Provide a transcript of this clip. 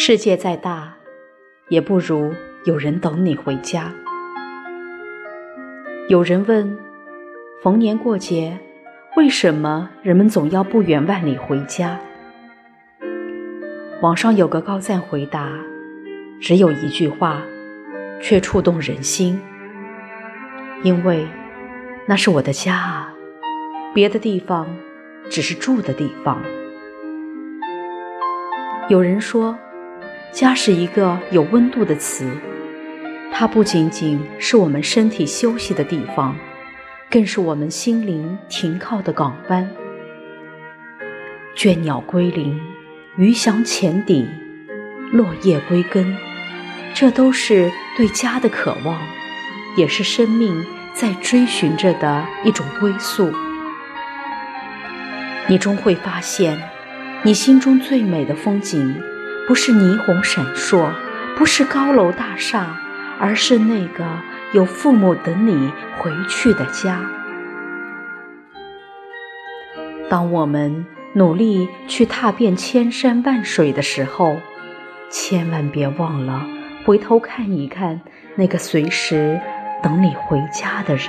世界再大，也不如有人等你回家。有人问：逢年过节，为什么人们总要不远万里回家？网上有个高赞回答，只有一句话，却触动人心。因为那是我的家啊，别的地方只是住的地方。有人说，家是一个有温度的词，它不仅仅是我们身体休息的地方，更是我们心灵停靠的港湾。倦鸟归林。鱼翔浅底，落叶归根，这都是对家的渴望，也是生命在追寻着的一种归宿。你终会发现，你心中最美的风景，不是霓虹闪烁，不是高楼大厦，而是那个有父母等你回去的家。当我们。努力去踏遍千山万水的时候，千万别忘了回头看一看那个随时等你回家的人。